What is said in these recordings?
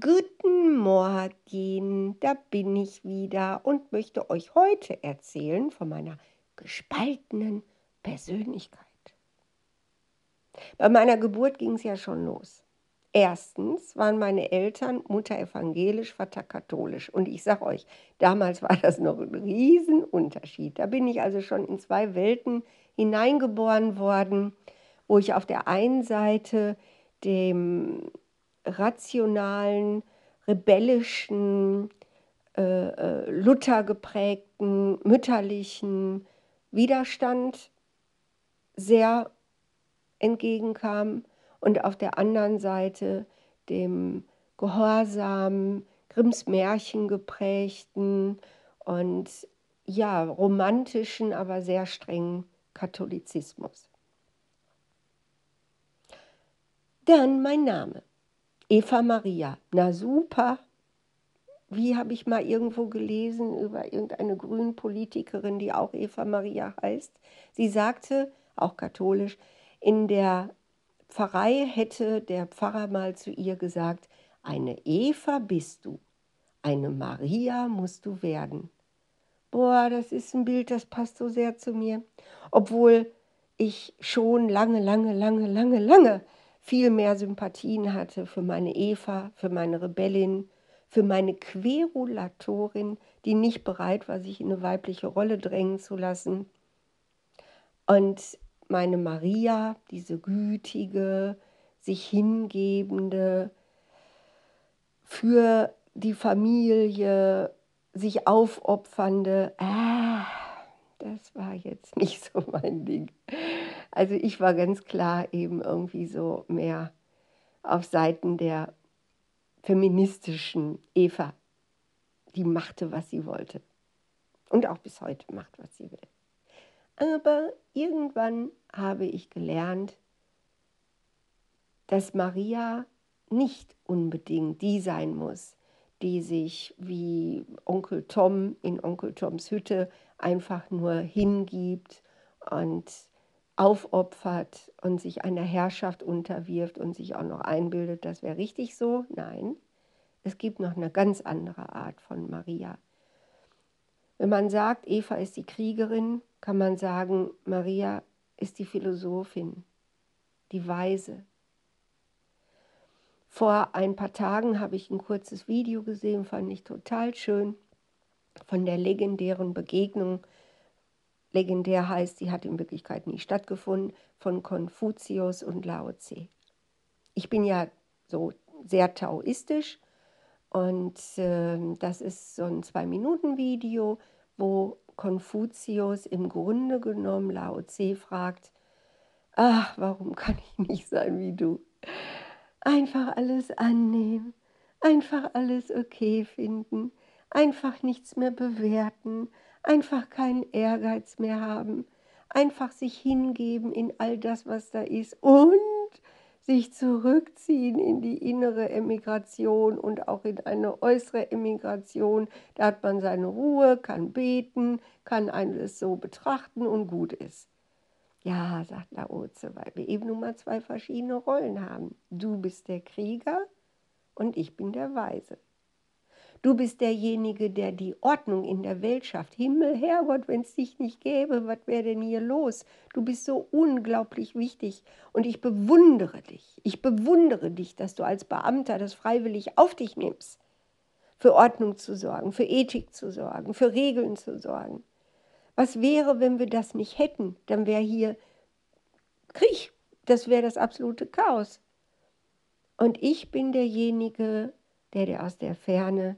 Guten Morgen, da bin ich wieder und möchte euch heute erzählen von meiner gespaltenen Persönlichkeit. Bei meiner Geburt ging es ja schon los. Erstens waren meine Eltern Mutter evangelisch, Vater katholisch. Und ich sage euch, damals war das noch ein Riesenunterschied. Da bin ich also schon in zwei Welten hineingeboren worden, wo ich auf der einen Seite dem rationalen, rebellischen, äh, äh, Luther geprägten, mütterlichen Widerstand sehr entgegenkam und auf der anderen Seite dem Gehorsam, Grimms Märchen geprägten und ja, romantischen, aber sehr strengen Katholizismus. Dann mein Name. Eva Maria. Na super. Wie habe ich mal irgendwo gelesen über irgendeine Grünpolitikerin, die auch Eva Maria heißt? Sie sagte, auch katholisch, in der Pfarrei hätte der Pfarrer mal zu ihr gesagt, eine Eva bist du, eine Maria musst du werden. Boah, das ist ein Bild, das passt so sehr zu mir. Obwohl ich schon lange, lange, lange, lange, lange viel mehr Sympathien hatte für meine Eva, für meine Rebellin, für meine Querulatorin, die nicht bereit war, sich in eine weibliche Rolle drängen zu lassen. Und meine Maria, diese gütige, sich hingebende, für die Familie sich aufopfernde, ah, das war jetzt nicht so mein Ding. Also ich war ganz klar eben irgendwie so mehr auf Seiten der feministischen Eva. Die machte, was sie wollte. Und auch bis heute macht, was sie will. Aber irgendwann habe ich gelernt, dass Maria nicht unbedingt die sein muss, die sich wie Onkel Tom in Onkel Toms Hütte einfach nur hingibt und aufopfert und sich einer Herrschaft unterwirft und sich auch noch einbildet, das wäre richtig so. Nein, es gibt noch eine ganz andere Art von Maria. Wenn man sagt, Eva ist die Kriegerin, kann man sagen, Maria ist die Philosophin, die Weise. Vor ein paar Tagen habe ich ein kurzes Video gesehen, fand ich total schön, von der legendären Begegnung legendär heißt, sie hat in Wirklichkeit nie stattgefunden, von Konfuzius und Lao Tse. Ich bin ja so sehr taoistisch und äh, das ist so ein Zwei-Minuten-Video, wo Konfuzius im Grunde genommen Lao Tse fragt, ach, warum kann ich nicht sein wie du? Einfach alles annehmen, einfach alles okay finden, einfach nichts mehr bewerten, einfach keinen Ehrgeiz mehr haben, einfach sich hingeben in all das, was da ist und sich zurückziehen in die innere Emigration und auch in eine äußere Emigration. Da hat man seine Ruhe, kann beten, kann alles so betrachten und gut ist. Ja, sagt Laoze, weil wir eben nun mal zwei verschiedene Rollen haben. Du bist der Krieger und ich bin der Weise. Du bist derjenige, der die Ordnung in der Welt schafft. Himmel, Herrgott, wenn es dich nicht gäbe, was wäre denn hier los? Du bist so unglaublich wichtig und ich bewundere dich. Ich bewundere dich, dass du als Beamter das freiwillig auf dich nimmst, für Ordnung zu sorgen, für Ethik zu sorgen, für Regeln zu sorgen. Was wäre, wenn wir das nicht hätten? Dann wäre hier Krieg. Das wäre das absolute Chaos. Und ich bin derjenige, der dir aus der Ferne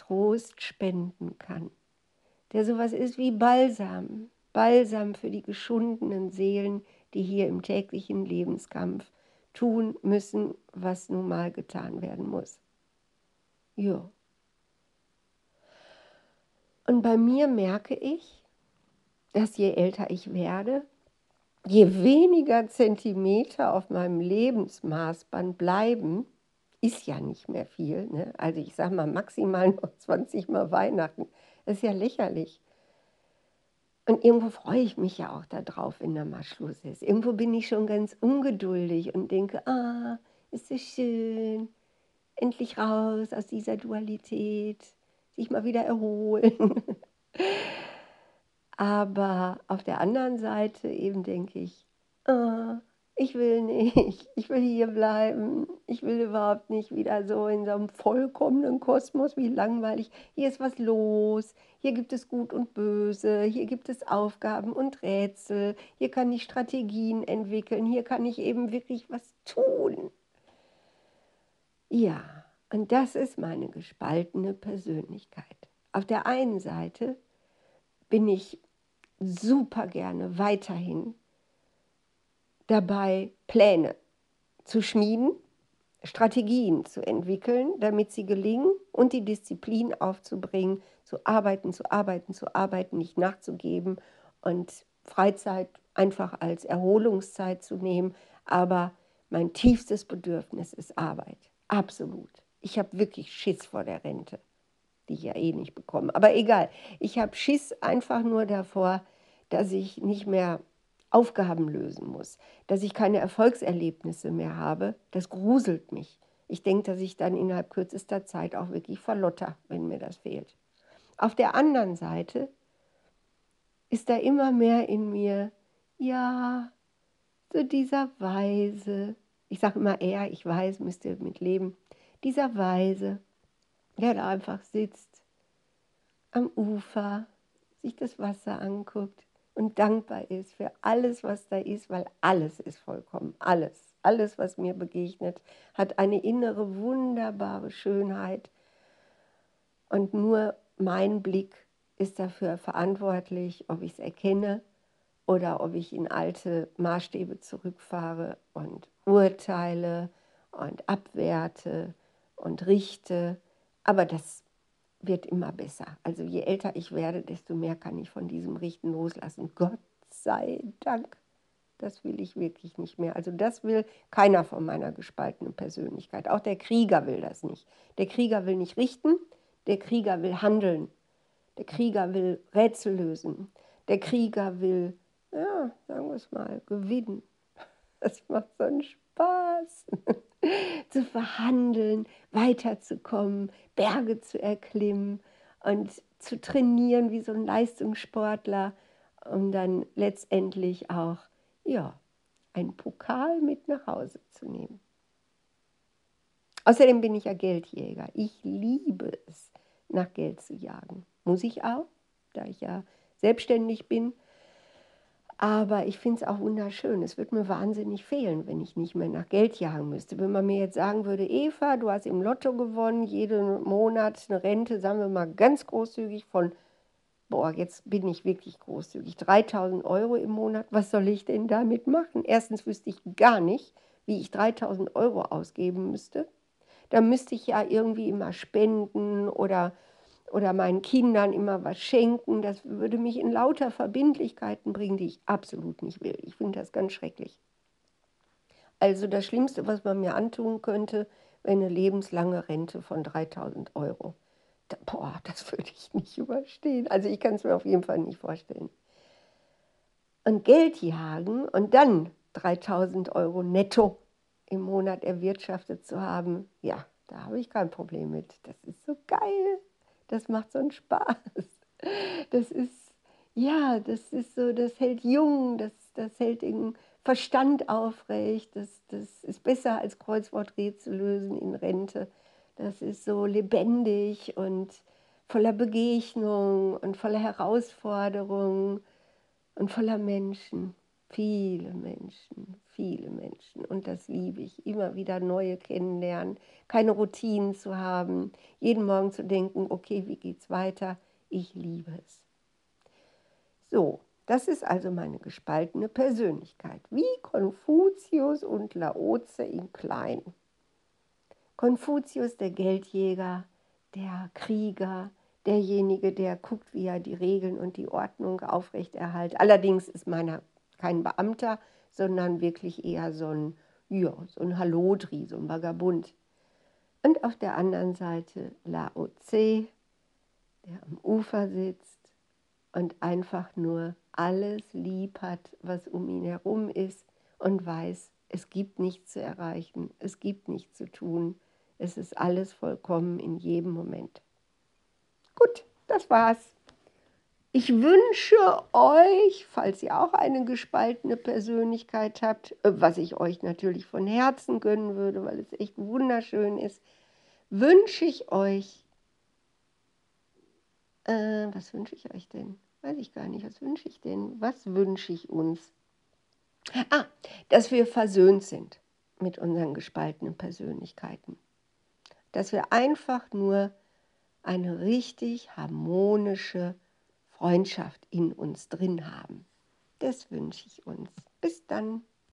Trost spenden kann, der sowas ist wie Balsam, Balsam für die geschundenen Seelen, die hier im täglichen Lebenskampf tun müssen, was nun mal getan werden muss. Ja. Und bei mir merke ich, dass je älter ich werde, je weniger Zentimeter auf meinem Lebensmaßband bleiben, ist ja nicht mehr viel. Ne? Also ich sage mal maximal noch 20 Mal Weihnachten. Das ist ja lächerlich. Und irgendwo freue ich mich ja auch darauf, wenn da mal Schluss ist. Irgendwo bin ich schon ganz ungeduldig und denke, ah, ist das schön. endlich raus aus dieser Dualität, sich mal wieder erholen. Aber auf der anderen Seite eben denke ich, oh, ich will nicht, ich will hier bleiben, ich will überhaupt nicht wieder so in so einem vollkommenen Kosmos, wie langweilig. Hier ist was los, hier gibt es Gut und Böse, hier gibt es Aufgaben und Rätsel, hier kann ich Strategien entwickeln, hier kann ich eben wirklich was tun. Ja, und das ist meine gespaltene Persönlichkeit. Auf der einen Seite bin ich super gerne weiterhin dabei, Pläne zu schmieden, Strategien zu entwickeln, damit sie gelingen und die Disziplin aufzubringen, zu arbeiten, zu arbeiten, zu arbeiten, nicht nachzugeben und Freizeit einfach als Erholungszeit zu nehmen. Aber mein tiefstes Bedürfnis ist Arbeit. Absolut. Ich habe wirklich Schiss vor der Rente, die ich ja eh nicht bekomme. Aber egal, ich habe Schiss einfach nur davor, dass ich nicht mehr Aufgaben lösen muss, dass ich keine Erfolgserlebnisse mehr habe, das gruselt mich. Ich denke, dass ich dann innerhalb kürzester Zeit auch wirklich verlotter, wenn mir das fehlt. Auf der anderen Seite ist da immer mehr in mir, ja, so dieser Weise, ich sage immer er, ich weiß, müsst ihr mit leben, dieser Weise, der da einfach sitzt am Ufer, sich das Wasser anguckt, und dankbar ist für alles, was da ist, weil alles ist vollkommen, alles. Alles, was mir begegnet, hat eine innere, wunderbare Schönheit. Und nur mein Blick ist dafür verantwortlich, ob ich es erkenne oder ob ich in alte Maßstäbe zurückfahre und urteile und abwerte und richte. Aber das wird immer besser. Also je älter ich werde, desto mehr kann ich von diesem Richten loslassen. Gott sei Dank. Das will ich wirklich nicht mehr. Also das will keiner von meiner gespaltenen Persönlichkeit. Auch der Krieger will das nicht. Der Krieger will nicht richten, der Krieger will handeln. Der Krieger will Rätsel lösen. Der Krieger will, ja, sagen wir es mal, gewinnen. Das macht so einen Spaß. zu verhandeln, weiterzukommen, Berge zu erklimmen und zu trainieren wie so ein Leistungssportler, um dann letztendlich auch ja, einen Pokal mit nach Hause zu nehmen. Außerdem bin ich ja Geldjäger. Ich liebe es, nach Geld zu jagen. Muss ich auch, da ich ja selbstständig bin aber ich finde es auch wunderschön. Es würde mir wahnsinnig fehlen, wenn ich nicht mehr nach Geld jagen müsste. Wenn man mir jetzt sagen würde, Eva, du hast im Lotto gewonnen, jeden Monat eine Rente, sagen wir mal ganz großzügig von, boah, jetzt bin ich wirklich großzügig, 3000 Euro im Monat, was soll ich denn damit machen? Erstens wüsste ich gar nicht, wie ich 3000 Euro ausgeben müsste. Da müsste ich ja irgendwie immer spenden oder oder meinen Kindern immer was schenken. Das würde mich in lauter Verbindlichkeiten bringen, die ich absolut nicht will. Ich finde das ganz schrecklich. Also das Schlimmste, was man mir antun könnte, wäre eine lebenslange Rente von 3000 Euro. Da, boah, das würde ich nicht überstehen. Also ich kann es mir auf jeden Fall nicht vorstellen. Und Geld jagen und dann 3000 Euro netto im Monat erwirtschaftet zu haben, ja, da habe ich kein Problem mit. Das ist so geil das macht so einen Spaß. Das ist, ja, das ist so, das hält jung, das, das hält den Verstand aufrecht, das, das ist besser als Kreuzworträtsel lösen in Rente. Das ist so lebendig und voller Begegnung und voller Herausforderungen und voller Menschen. Viele Menschen, viele Menschen. Und das liebe ich, immer wieder neue kennenlernen, keine Routinen zu haben, jeden Morgen zu denken, okay, wie geht's weiter? Ich liebe es. So, das ist also meine gespaltene Persönlichkeit, wie Konfuzius und Laoze in klein. Konfuzius, der Geldjäger, der Krieger, derjenige, der guckt, wie er die Regeln und die Ordnung aufrechterhält. Allerdings ist meiner kein Beamter, sondern wirklich eher so ein, ja, so ein Hallodri, so ein Vagabund. Und auf der anderen Seite Lao Tse, der am Ufer sitzt und einfach nur alles lieb hat, was um ihn herum ist und weiß, es gibt nichts zu erreichen, es gibt nichts zu tun, Es ist alles vollkommen in jedem Moment. Gut, das war's. Ich wünsche euch, falls ihr auch eine gespaltene Persönlichkeit habt, äh, was ich euch natürlich von Herzen gönnen würde, weil es echt wunderschön ist, wünsche ich euch, äh, was wünsche ich euch denn? Weiß ich gar nicht, was wünsche ich denn? Was wünsche ich uns? Ah, dass wir versöhnt sind mit unseren gespaltenen Persönlichkeiten. Dass wir einfach nur eine richtig harmonische Freundschaft in uns drin haben. Das wünsche ich uns. Bis dann.